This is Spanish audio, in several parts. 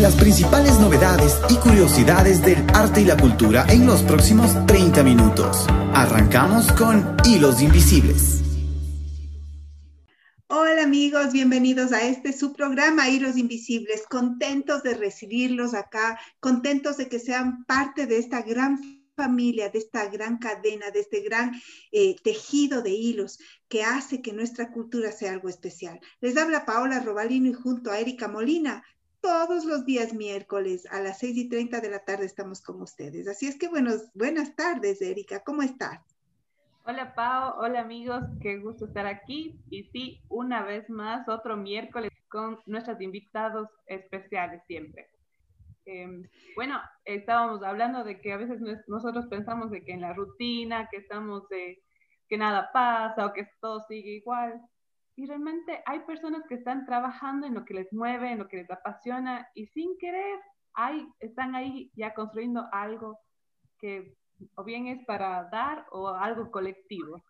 Las principales novedades y curiosidades del arte y la cultura en los próximos 30 minutos. Arrancamos con Hilos Invisibles. Hola amigos, bienvenidos a este su programa Hilos Invisibles. Contentos de recibirlos acá, contentos de que sean parte de esta gran familia, de esta gran cadena, de este gran eh, tejido de hilos que hace que nuestra cultura sea algo especial. Les habla Paola Robalino y junto a Erika Molina todos los días miércoles a las 6 y 30 de la tarde estamos con ustedes. Así es que buenos, buenas tardes, Erika, ¿cómo estás? Hola Pao, hola amigos, qué gusto estar aquí. Y sí, una vez más, otro miércoles con nuestros invitados especiales siempre. Em, bueno, estábamos hablando de que a veces nosotros pensamos de que en la rutina, que estamos de que nada pasa o que todo sigue igual, y realmente hay personas que están trabajando en lo que les mueve, en lo que les apasiona y sin querer hay, están ahí ya construyendo algo que o bien es para dar o algo colectivo.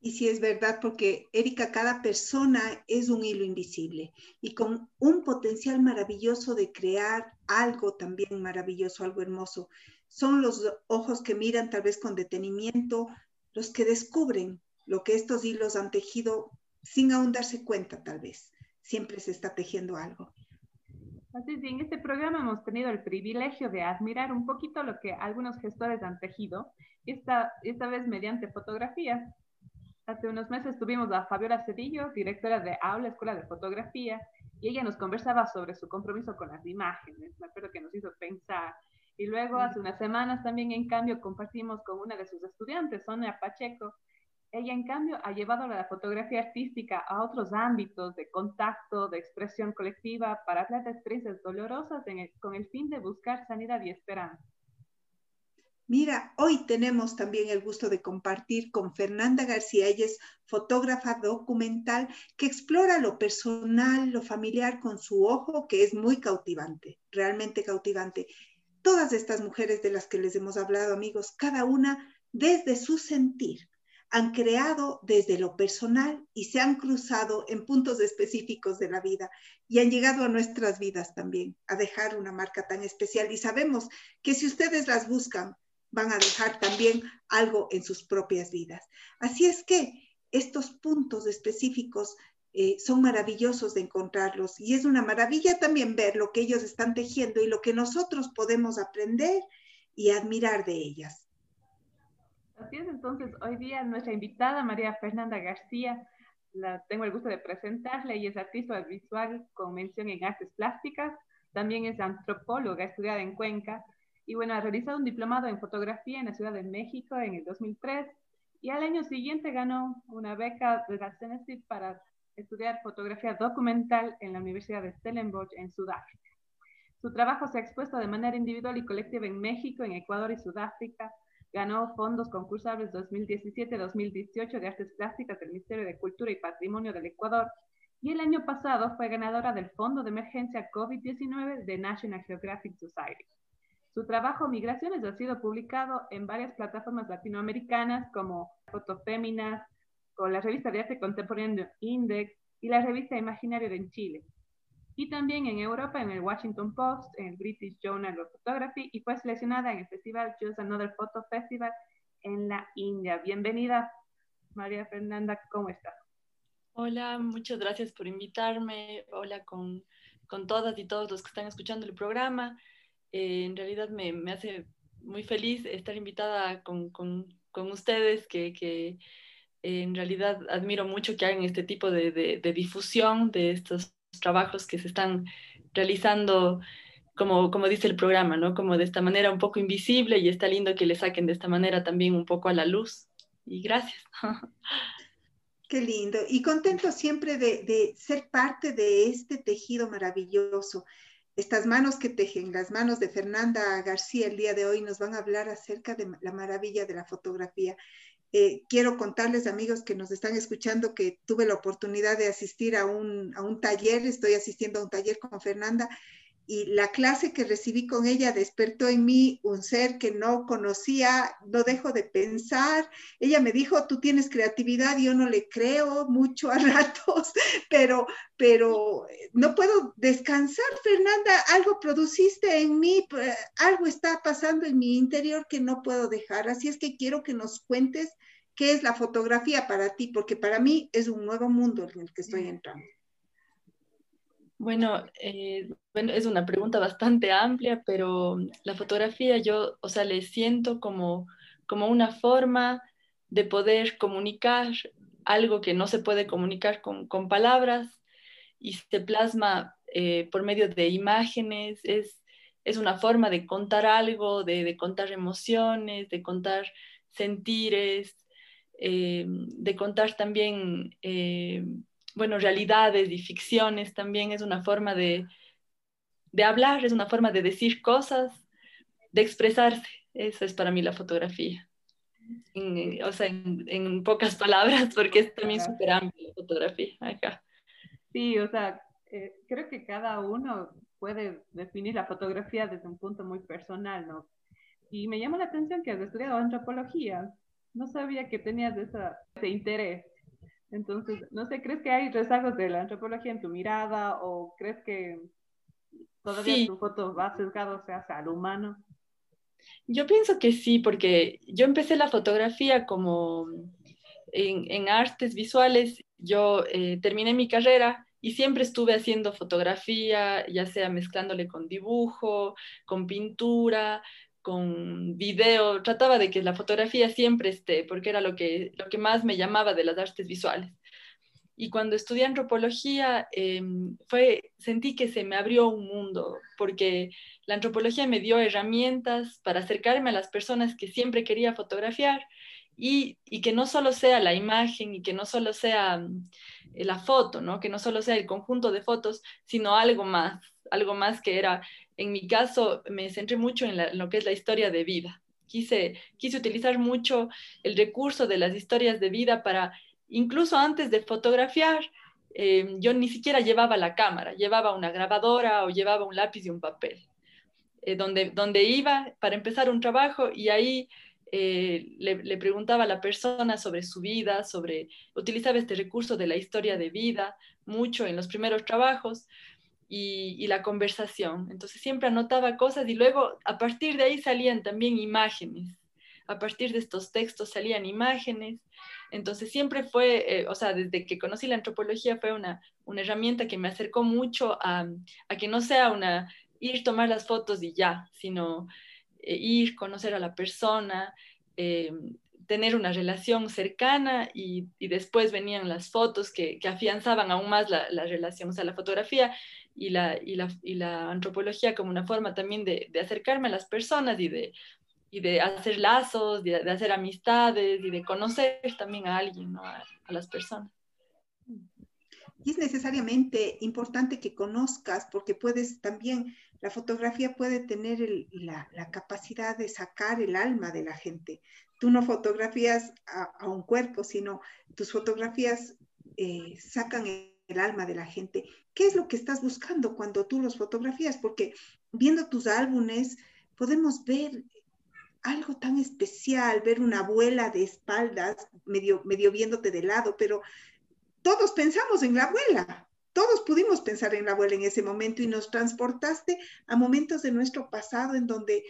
Y sí es verdad, porque Erika, cada persona es un hilo invisible y con un potencial maravilloso de crear algo también maravilloso, algo hermoso. Son los ojos que miran tal vez con detenimiento, los que descubren lo que estos hilos han tejido sin aún darse cuenta tal vez. Siempre se está tejiendo algo. Así es, en este programa hemos tenido el privilegio de admirar un poquito lo que algunos gestores han tejido, esta, esta vez mediante fotografías. Hace unos meses tuvimos a Fabiola Cedillo, directora de Aula Escuela de Fotografía, y ella nos conversaba sobre su compromiso con las imágenes, me acuerdo que nos hizo pensar. Y luego hace unas semanas también, en cambio, compartimos con una de sus estudiantes, Sonia Pacheco, ella, en cambio, ha llevado la fotografía artística a otros ámbitos de contacto, de expresión colectiva, para experiencias dolorosas con el fin de buscar sanidad y esperanza. Mira, hoy tenemos también el gusto de compartir con Fernanda García. Ella fotógrafa documental que explora lo personal, lo familiar con su ojo, que es muy cautivante, realmente cautivante. Todas estas mujeres de las que les hemos hablado, amigos, cada una desde su sentir, han creado desde lo personal y se han cruzado en puntos específicos de la vida y han llegado a nuestras vidas también a dejar una marca tan especial. Y sabemos que si ustedes las buscan, van a dejar también algo en sus propias vidas. Así es que estos puntos específicos eh, son maravillosos de encontrarlos y es una maravilla también ver lo que ellos están tejiendo y lo que nosotros podemos aprender y admirar de ellas. Así es, entonces hoy día nuestra invitada María Fernanda García, la tengo el gusto de presentarla, ella es artista visual con mención en artes plásticas, también es antropóloga estudiada en Cuenca y bueno, ha realizado un diplomado en fotografía en la Ciudad de México en el 2003 y al año siguiente ganó una beca de la CENESID para estudiar fotografía documental en la Universidad de Stellenbosch en Sudáfrica. Su trabajo se ha expuesto de manera individual y colectiva en México, en Ecuador y Sudáfrica, Ganó fondos concursables 2017-2018 de artes plásticas del Ministerio de Cultura y Patrimonio del Ecuador y el año pasado fue ganadora del Fondo de Emergencia COVID-19 de National Geographic Society. Su trabajo Migraciones ha sido publicado en varias plataformas latinoamericanas como Fotoféminas, con la revista de arte contemporáneo Index y la revista Imaginario de Chile y también en Europa en el Washington Post, en el British Journal of Photography y fue seleccionada en el festival Just Another Photo Festival en la India. Bienvenida, María Fernanda, ¿cómo estás? Hola, muchas gracias por invitarme. Hola con, con todas y todos los que están escuchando el programa. Eh, en realidad me, me, hace muy feliz estar invitada con, con, con ustedes, que, que eh, en realidad admiro mucho que hagan este tipo de, de, de difusión de estos trabajos que se están realizando, como, como dice el programa, ¿no? Como de esta manera un poco invisible y está lindo que le saquen de esta manera también un poco a la luz. Y gracias. Qué lindo. Y contento siempre de, de, ser parte de este tejido maravilloso. Estas manos que tejen, las manos de Fernanda García el día de hoy nos van a hablar acerca de la maravilla de la fotografía. Eh, quiero contarles, amigos que nos están escuchando, que tuve la oportunidad de asistir a un, taller, estoy asistiendo a un taller con Fernanda y la clase que recibí con ella despertó en mí un ser que no conocía, no dejo de pensar. Ella me dijo, tú tienes creatividad, yo no le creo mucho a ratos, pero, pero no puedo descansar, Fernanda, algo produciste en mí, algo está pasando en mi interior que no puedo dejar. Así es que quiero que nos cuentes qué es la fotografía para ti, porque para mí es un nuevo mundo en el que estoy entrando. Bueno, eh, bueno, es una pregunta bastante amplia, pero la fotografía yo, o sea, le siento como, como una forma de poder comunicar algo que no se puede comunicar con, con palabras y se plasma eh, por medio de imágenes, es, es, una forma de contar algo, de, de contar emociones, de contar sentires, eh, de contar también bueno, realidades y ficciones también es una forma de, de hablar, es una forma de decir cosas, de expresarse. Eso es para mí la fotografía. o sea, en, pocas palabras, porque es también súper amplia la fotografía acá. Sí, o sea, eh, creo que cada uno puede definir la fotografía desde un punto muy personal, ¿no? Y me llama la atención que has estudiado antropología. No sabía que tenías ese interés. Entonces, no sé, ¿crees que hay rezagos de la antropología en tu mirada o crees que todavía tu foto va sesgado hacia el humano? Yo pienso que sí, porque yo empecé la fotografía como en, artes visuales, yo eh, terminé mi carrera y siempre estuve haciendo fotografía, ya sea mezclándole con dibujo, con pintura, con video, trataba de que la fotografía siempre esté, porque era lo que, lo que más me llamaba de las artes visuales. Y cuando estudié antropología, em, fue, sentí que se me abrió un mundo, porque la antropología me dio herramientas para acercarme a las personas que siempre quería fotografiar y, que no solo sea la imagen y que no solo sea mm, la foto, ¿no? que no solo sea el conjunto de fotos, sino algo más, algo más que era en mi caso me centré mucho en, lo que es la historia de vida. Quise, quise utilizar mucho el recurso de las historias de vida para, incluso antes de fotografiar, eh, yo ni siquiera llevaba la cámara, llevaba una grabadora o llevaba un lápiz y un papel, eh, donde, donde iba para empezar un trabajo y ahí eh, le, preguntaba a la persona sobre su vida, sobre, utilizaba este recurso de la historia de vida mucho en los primeros trabajos, y, la conversación. Entonces siempre anotaba cosas y luego a partir de ahí salían también imágenes. A partir de estos textos salían imágenes. Entonces siempre fue, eh, o sea, desde que conocí la antropología fue una, una herramienta que me acercó mucho a, a, que no sea una ir, tomar las fotos y ya, sino eh, ir, conocer a la persona, eh, tener una relación cercana y, y, después venían las fotos que, que afianzaban aún más la, la, relación. O sea, la fotografía y la, y la, y la antropología como una forma también de, de, acercarme a las personas y de, y de hacer lazos, de, de, hacer amistades y de conocer también a alguien, ¿no? a, a, las personas. Y es necesariamente importante que conozcas porque puedes también, la fotografía puede tener la, capacidad de sacar el alma de la gente. Tú no fotografías a, un cuerpo, sino tus fotografías eh, sacan el el alma de la gente. ¿Qué es lo que estás buscando cuando tú los fotografías? Porque viendo tus álbumes podemos ver algo tan especial, ver una abuela de espaldas, medio, medio viéndote de lado, pero todos pensamos en la abuela, todos pudimos pensar en la abuela en ese momento y nos transportaste a momentos de nuestro pasado en donde,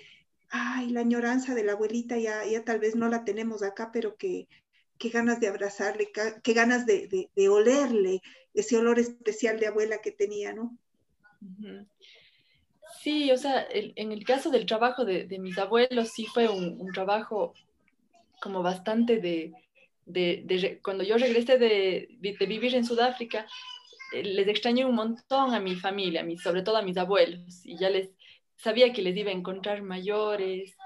ay, la añoranza de la abuelita ya, ya tal vez no la tenemos acá, pero que, qué ganas de abrazarle, qué ganas de, de, olerle, ese olor especial de abuela que tenía, ¿no? Sí, o sea, en el caso del trabajo de, mis abuelos, sí fue un trabajo como bastante de, de, cuando yo regresé de, vivir en Sudáfrica, eh, les extrañé un montón a mi familia, a mi, sobre todo a mis abuelos, y ya les sabía que les iba a encontrar mayores,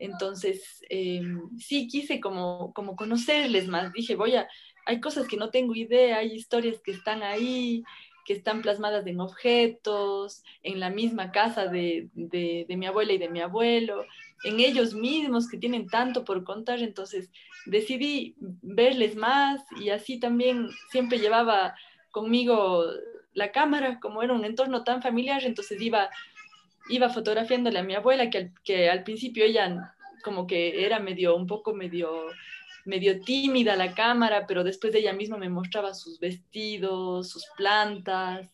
entonces, eh, sí quise como, como conocerles más. Dije, voy a, hay cosas que no tengo idea, hay historias que están ahí, que están plasmadas en objetos, en la misma casa de, de, mi abuela y de mi abuelo, en ellos mismos que tienen tanto por contar. Entonces, decidí verles más y así también siempre llevaba conmigo la cámara, como era un entorno tan familiar, entonces iba iba fotografiándole a mi abuela, que, que al principio ella como que era medio, un poco medio medio tímida la cámara, pero después ella misma me mostraba sus vestidos, sus plantas,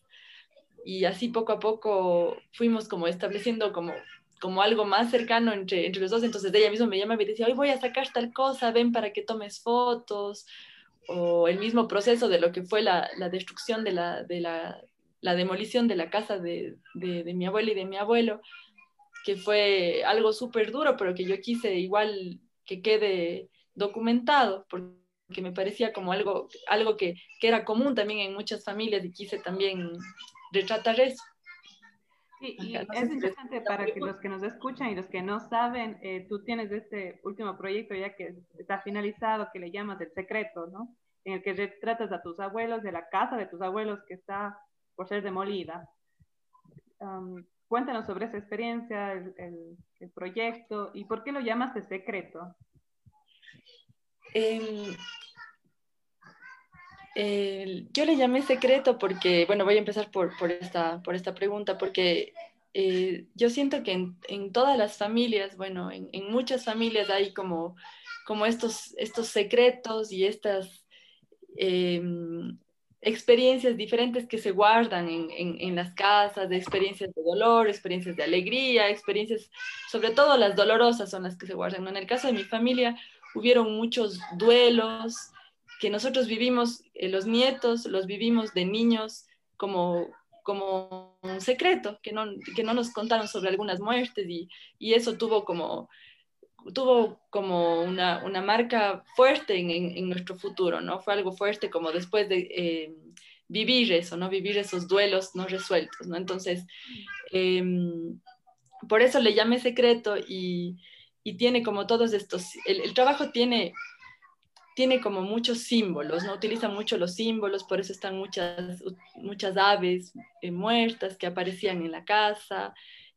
y así poco a poco fuimos como estableciendo como, como algo más cercano entre, entre los dos, entonces ella misma me llamaba y decía, hoy voy a sacar tal cosa, ven para que tomes fotos, o el mismo proceso de lo que fue la, la destrucción de la, de la, la, demolición de la casa de, de, mi abuela y de mi abuelo, que fue algo súper duro, pero que yo quise igual que quede documentado, porque me parecía como algo, algo que, que era común también en muchas familias y quise también retratar eso. y es interesante para que los que nos escuchan y los que no saben, eh, tú tienes este último proyecto ya que está finalizado, que le llamas El Secreto, ¿no? En el que retratas a tus abuelos, de la casa de tus abuelos que está por ser demolida. cuéntanos sobre esa experiencia, el, el, el, proyecto y por qué lo llamas El Secreto. Eh, yo le llamé secreto porque, bueno, voy a empezar por, por, esta, por esta pregunta, porque eh, yo siento que en, todas las familias, bueno, en, muchas familias hay como, como estos, estos secretos y estas eh, experiencias diferentes que se guardan en, en, las casas, de experiencias de dolor, experiencias de alegría, experiencias, sobre todo las dolorosas son las que se guardan. En el caso de mi familia, hubieron muchos duelos que nosotros vivimos, eh, los nietos los vivimos de niños como, como un secreto, que no, que no nos contaron sobre algunas muertes y, y eso tuvo como, tuvo como una, una marca fuerte en, en, en, nuestro futuro, ¿no? Fue algo fuerte como después de eh, vivir eso, ¿no? Vivir esos duelos no resueltos, ¿no? Entonces, eh, por eso le llamé secreto y, y tiene como todos estos, el, trabajo tiene, tiene como muchos símbolos, ¿no? Utiliza mucho los símbolos, por eso están muchas, muchas aves eh, muertas que aparecían en la casa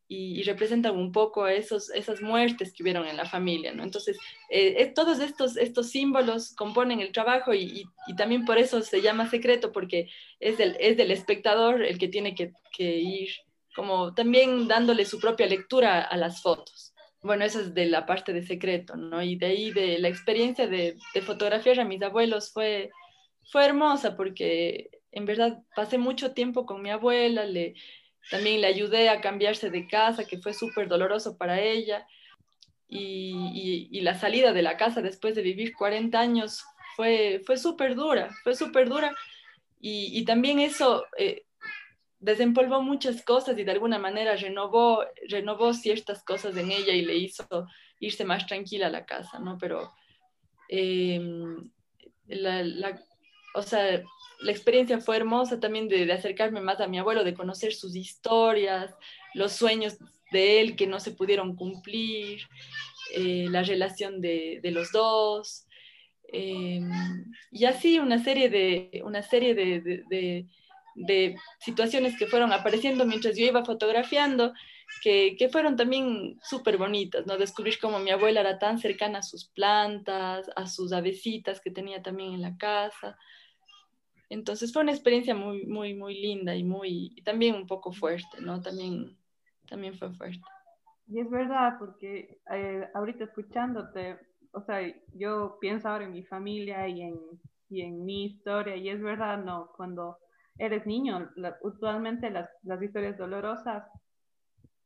y, representan un poco esos, esas muertes que hubieron en la familia, ¿no? Entonces, eh, todos estos, estos símbolos componen el trabajo y, y, y, también por eso se llama secreto, porque es del, es del espectador el que tiene que, que ir como también dándole su propia lectura a las fotos bueno, eso es de la parte de secreto, ¿no? Y de ahí, de la experiencia de, de fotografiar a mis abuelos fue, fue hermosa porque en verdad pasé mucho tiempo con mi abuela, le, también le ayudé a cambiarse de casa, que fue súper doloroso para ella. Y, y, y, la salida de la casa después de vivir 40 años fue, fue súper dura, fue súper dura. Y, y, también eso eh, desempolvó muchas cosas y de alguna manera renovó, renovó ciertas cosas en ella y le hizo irse más tranquila a la casa, ¿no? Pero, eh, la, la, o sea, la experiencia fue hermosa también de, de, acercarme más a mi abuelo, de conocer sus historias, los sueños de él que no se pudieron cumplir, eh, la relación de, de los dos. Eh, y así una serie de, una serie de, de de situaciones que fueron apareciendo mientras yo iba fotografiando, que, que fueron también súper bonitas, ¿no? Descubrir cómo mi abuela era tan cercana a sus plantas, a sus avecitas que tenía también en la casa. Entonces fue una experiencia muy, muy, muy linda y muy, y también un poco fuerte, ¿no? También, también fue fuerte. Y es verdad, porque eh, ahorita escuchándote, o sea, yo pienso ahora en mi familia y en, y en mi historia, y es verdad, ¿no? Cuando eres niño, usualmente las, historias dolorosas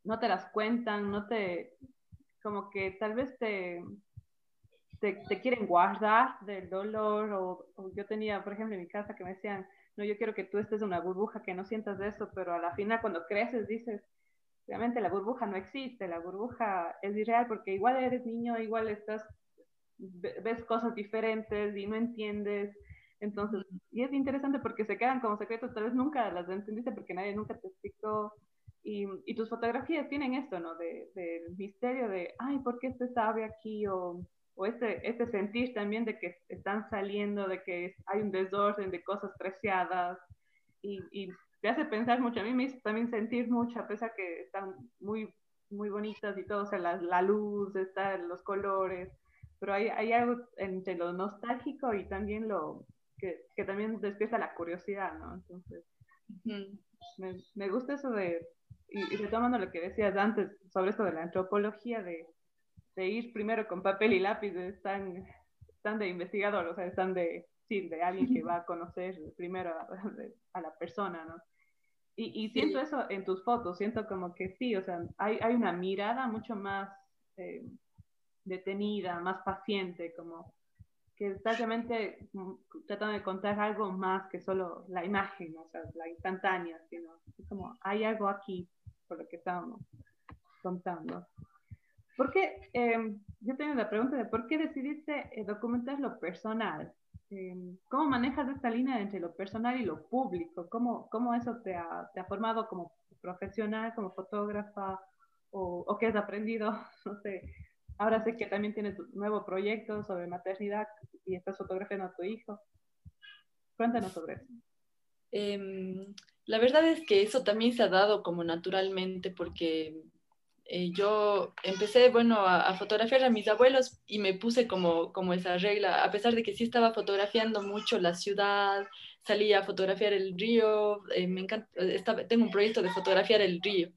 no te las cuentan, no te, como que tal vez te, te, quieren guardar del dolor, o, yo tenía, por ejemplo, en mi casa que me decían, no, yo quiero que tú estés en una burbuja, que no sientas eso, pero a la final cuando creces dices, realmente la burbuja no existe, la burbuja es irreal porque igual eres niño, igual estás, ves cosas diferentes y no entiendes, entonces, y es interesante porque se quedan como secretos, tal vez nunca las entendiste porque nadie nunca te explicó. Y, y tus fotografías tienen esto, ¿no? Del de, de misterio de, ay, ¿por qué este sabe aquí? O, o este, este sentir también de que están saliendo, de que hay un desorden de cosas preciadas. Y, y te hace pensar mucho. A mí me hizo también sentir mucho, a pesar que están muy, muy bonitas y todo, o sea, la, la luz, está, los colores. Pero hay, hay algo entre lo nostálgico y también lo, que, que, también despierta la curiosidad, ¿no? Entonces, uh -huh. me, me, gusta eso de, y, retomando lo que decías antes sobre esto de la antropología, de, de ir primero con papel y lápiz, están, están de investigador, o sea, están de, sí, de alguien que va a conocer primero a, la persona, ¿no? Y, y siento eso en tus fotos, siento como que sí, o sea, hay, hay una mirada mucho más eh, detenida, más paciente, como que realmente mm, tratando de contar algo más que solo la imagen, o sea, la instantánea, sino como hay algo aquí por lo que estamos contando. ¿Por qué? Em, yo tengo la pregunta de por qué decidiste eh, documentar lo personal. Em, ¿Cómo manejas esta línea entre lo personal y lo público? ¿Cómo, cómo eso te ha, te ha formado como profesional, como fotógrafa? ¿O, o qué has aprendido? No sé, Ahora sé que también tienes un nuevo proyecto sobre maternidad y estás fotografiando a tu hijo. Cuéntanos sobre eso. Em, la verdad es que eso también se ha dado como naturalmente porque eh, yo empecé, bueno, a, fotografiar a mis abuelos y me puse como, como esa regla, a pesar de que sí estaba fotografiando mucho la ciudad, salía a fotografiar el río, eh, me encanta, tengo un proyecto de fotografiar el río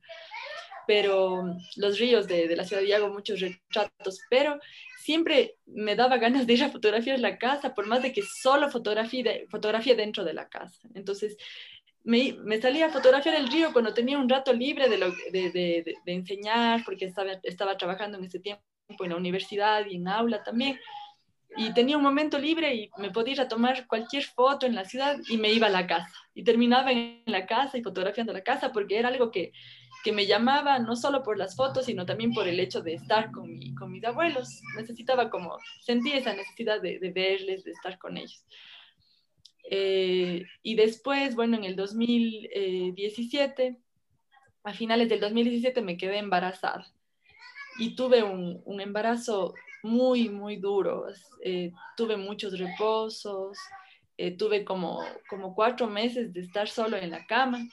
pero los ríos de, de la ciudad y hago muchos retratos, pero siempre me daba ganas de ir a fotografiar la casa, por más de que solo fotografía, fotografía dentro de la casa. Entonces, me, me, salía a fotografiar el río cuando tenía un rato libre de, de, de, de, enseñar, porque estaba, estaba trabajando en ese tiempo en la universidad y en aula también. Y tenía un momento libre y me podía ir a tomar cualquier foto en la ciudad y me iba a la casa. Y terminaba en la casa y fotografiando la casa porque era algo que, que me llamaba no solo por las fotos, sino también por el hecho de estar con, mi, con mis abuelos. Necesitaba como, sentí esa necesidad de, verles, de estar con ellos. Eh, y después, bueno, en el 2017, a finales del 2017 me quedé embarazada y tuve un, un embarazo muy, muy duro. Eh, tuve muchos reposos, eh, tuve como, como cuatro meses de estar solo en la cama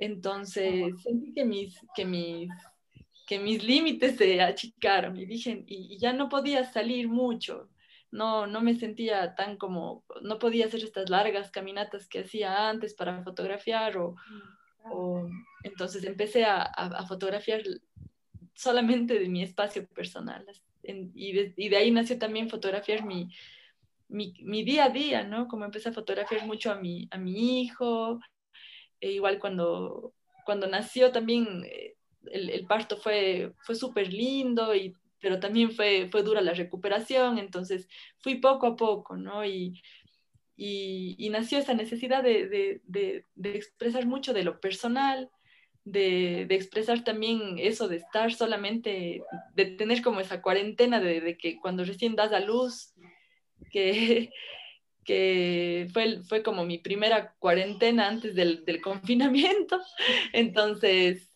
entonces sentí que mis, que mis, que mis límites se achicaron y dije, y, ya no podía salir mucho. No, no me sentía tan como, no podía hacer estas largas caminatas que hacía antes para fotografiar o, o entonces empecé a, a, fotografiar solamente de mi espacio personal y, de, y, de, ahí nació también fotografiar mi, mi, mi, día a día, ¿no? Como empecé a fotografiar mucho a mi, a mi hijo, e igual cuando, cuando nació también eh, el, parto fue, fue súper lindo, y, pero también fue, fue dura la recuperación, entonces fui poco a poco, ¿no? Y, y, nació esa necesidad de, de, de, de, expresar mucho de lo personal, de, expresar también eso de estar solamente, de tener como esa cuarentena de, que cuando recién das a luz, que, que fue, fue como mi primera cuarentena antes del, del confinamiento. Entonces,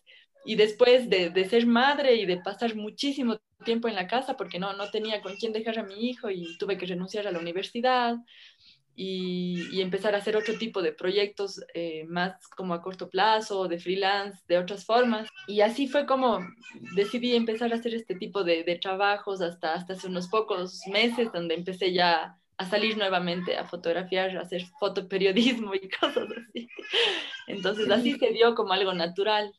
y después de, de, ser madre y de pasar muchísimo tiempo en la casa porque no, no tenía con quién dejar a mi hijo y tuve que renunciar a la universidad y, y empezar a hacer otro tipo de proyectos eh, más como a corto plazo, de freelance, de otras formas. Y así fue como decidí empezar a hacer este tipo de, de trabajos hasta, hasta hace unos pocos meses donde empecé ya a salir nuevamente a fotografiar, a hacer fotoperiodismo y cosas así. Entonces así se dio como algo natural.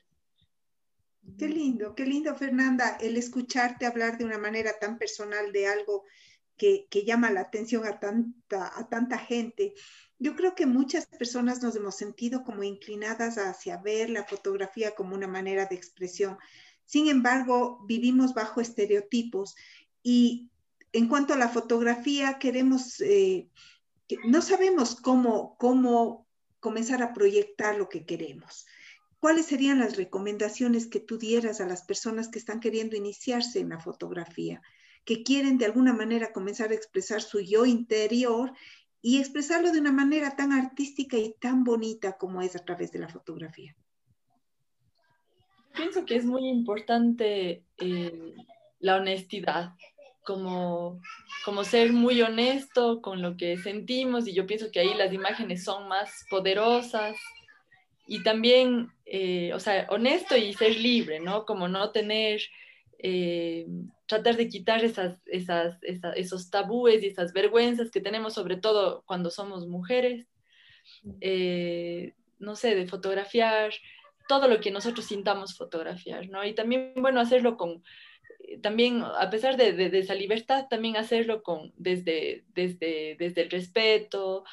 Qué lindo, qué lindo Fernanda, el escucharte hablar de una manera tan personal de algo que, que llama la atención a tanta, a tanta gente. Yo creo que muchas personas nos hemos sentido como inclinadas hacia ver la fotografía como una manera de expresión. Sin embargo, vivimos bajo estereotipos y en cuanto a la fotografía, queremos, eh, no sabemos cómo, cómo comenzar a proyectar lo que queremos. ¿Cuáles serían las recomendaciones que tú dieras a las personas que están queriendo iniciarse en la fotografía, que quieren de alguna manera comenzar a expresar su yo interior y expresarlo de una manera tan artística y tan bonita como es a través de la fotografía? Pienso que es muy importante eh, la honestidad como, como ser muy honesto con lo que sentimos y yo pienso que ahí las imágenes son más poderosas y también, eh, o sea, honesto y ser libre, ¿no? Como no tener, eh, tratar de quitar esas, esas, esos tabúes y esas vergüenzas que tenemos, sobre todo cuando somos mujeres, eh, no sé, de fotografiar todo lo que nosotros sintamos fotografiar, ¿no? Y también, bueno, hacerlo con, también, a pesar de, de, esa libertad, también hacerlo con, desde, desde, desde el respeto,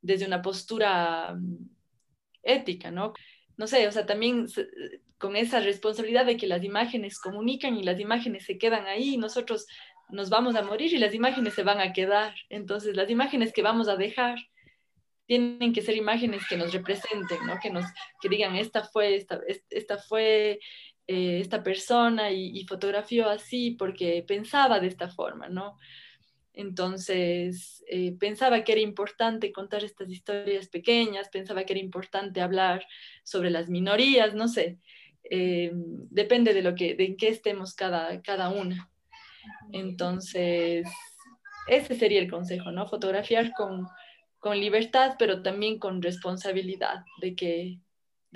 desde una postura mm, ética, ¿no? No sé, o sea, también con esa responsabilidad de que las imágenes comunican y las imágenes se quedan ahí nosotros nos vamos a morir y las imágenes se van a quedar. Entonces, las imágenes que vamos a dejar tienen que ser imágenes que nos representen, ¿no? que, nos, que digan, esta fue, esta, esta fue eh, esta persona y, fotografió así porque pensaba de esta forma, ¿no? Entonces, eh, pensaba que era importante contar estas historias pequeñas, pensaba que era importante hablar sobre las minorías, no sé, eh, depende de lo que, de en qué estemos cada, cada una. Entonces, ese sería el consejo, ¿no? Fotografiar con, con libertad, pero también con responsabilidad de que,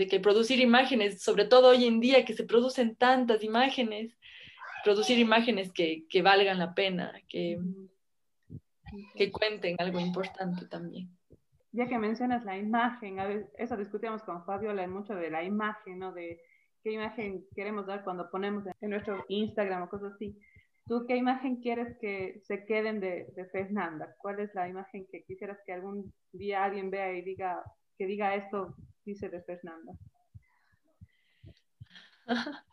de que producir imágenes, sobre todo hoy en día que se producen tantas imágenes, producir imágenes que, que valgan la pena, que, que cuenten algo importante también. Ya que mencionas la imagen, a eso discutíamos con Fabiola mucho de la imagen, ¿no? De qué imagen queremos dar cuando ponemos en nuestro Instagram o cosas así. ¿Tú qué imagen quieres que se queden de, Fernanda? ¿Cuál es la imagen que quisieras que algún día alguien vea y diga que diga esto dice de Fernanda?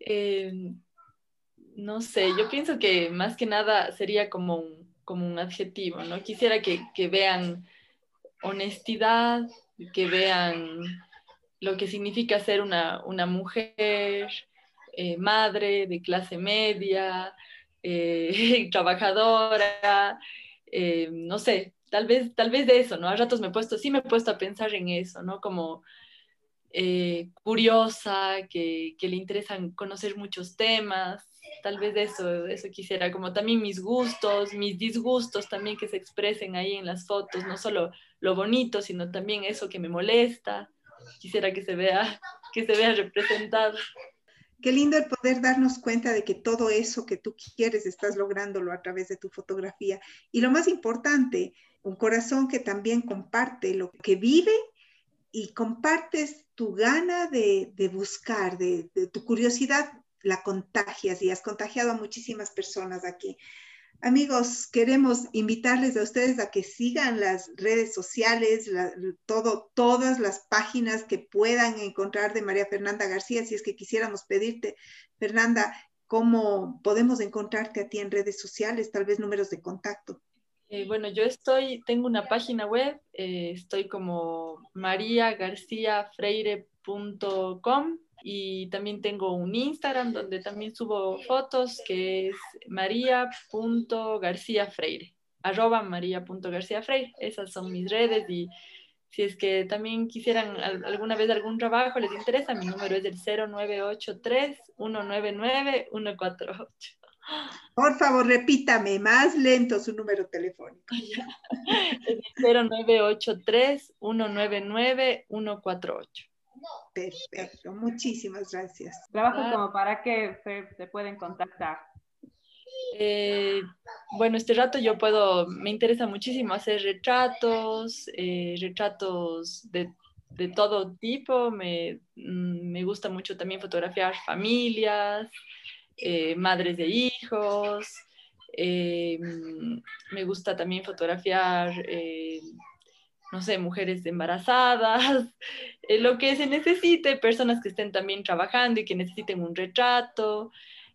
Em, no sé, yo pienso que más que nada sería como un, como un adjetivo, ¿no? Quisiera que, que vean honestidad, que vean lo que significa ser una, una mujer, eh, madre de clase media, eh, trabajadora, eh, no sé, tal vez, tal vez de eso, ¿no? A ratos me he puesto, sí me he puesto a pensar en eso, ¿no? Como curiosa, que, que, le interesan conocer muchos temas, tal vez de eso, eso quisiera, como también mis gustos, mis disgustos también que se expresen ahí en las fotos, no solo lo bonito, sino también eso que me molesta, quisiera que se vea, que se vea representado. Qué lindo el poder darnos cuenta de que todo eso que tú quieres estás lográndolo a través de tu fotografía. Y lo más importante, un corazón que también comparte lo que vive y compartes tu gana de, buscar, de, de, tu curiosidad, la contagias y has contagiado a muchísimas personas aquí. Amigos, queremos invitarles a ustedes a que sigan las redes sociales, todo, todas las páginas que puedan encontrar de María Fernanda García. Si es que quisiéramos pedirte, Fernanda, ¿cómo podemos encontrarte a ti en redes sociales? Tal vez números de contacto. Eh, bueno, yo estoy, tengo una página web, eh, estoy como mariagarciafreire.com y también tengo un Instagram donde también subo fotos que es maria.garciafreire, arroba maria.garciafreire. Esas son mis redes y si es que también quisieran alguna vez algún trabajo, les interesa, mi número es el 0983-199-148. Por favor, repítame más lento su número telefónico. 0983-199-148. Perfecto, muchísimas gracias. Trabajo como para que se, pueden contactar. Eh, bueno, este rato yo puedo, me interesa muchísimo hacer retratos, eh, retratos de, de, todo tipo, me, mm, me, gusta mucho también fotografiar familias, eh, madres de hijos, mm, me gusta también fotografiar no sé, mujeres embarazadas, eh, lo que se necesite, personas que estén también trabajando y que necesiten un retrato,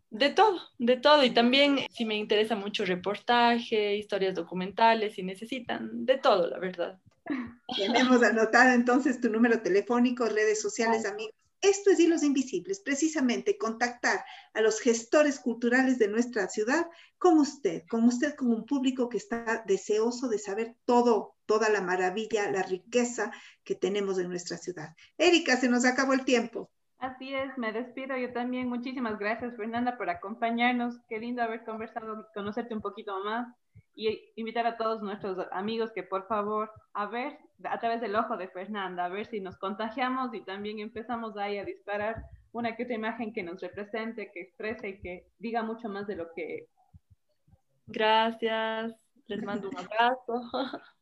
de todo, de todo. Y también si me interesa mucho reportaje, historias documentales, si necesitan, de todo, la verdad. Tenemos anotado entonces tu número telefónico, redes sociales, amigos. Esto es Hilos Invisibles, precisamente contactar a los gestores culturales de nuestra ciudad con usted, con usted como un público que está deseoso de saber todo, toda la maravilla, la riqueza que tenemos en nuestra ciudad. Erika, se nos acabó el tiempo. Así es, me despido yo también. Muchísimas gracias, Fernanda, por acompañarnos. Qué lindo haber conversado y conocerte un poquito más y invitar a todos nuestros amigos que por favor, a ver a través del ojo de Fernanda, a ver si nos contagiamos y también empezamos ahí a disparar una que otra imagen que nos represente, que exprese y que diga mucho más de lo que... Gracias, les mando un abrazo.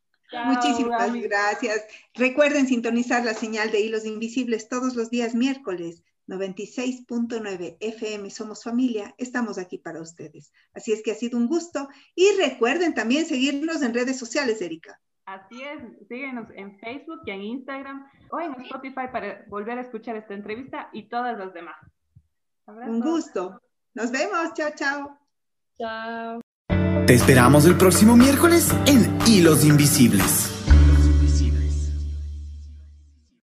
Muchísimas gracias. Recuerden sintonizar la señal de Hilos Invisibles todos los días miércoles. 96.9 FM Somos Familia, estamos aquí para ustedes. Así es que ha sido un gusto y recuerden también seguirnos en redes sociales, Erika. Así es, síguenos en Facebook y en Instagram o en Spotify para volver a escuchar esta entrevista y todas las demás. Un gusto. Nos vemos. Chao, chao. Chao. Te esperamos el próximo miércoles en Hilos Invisibles.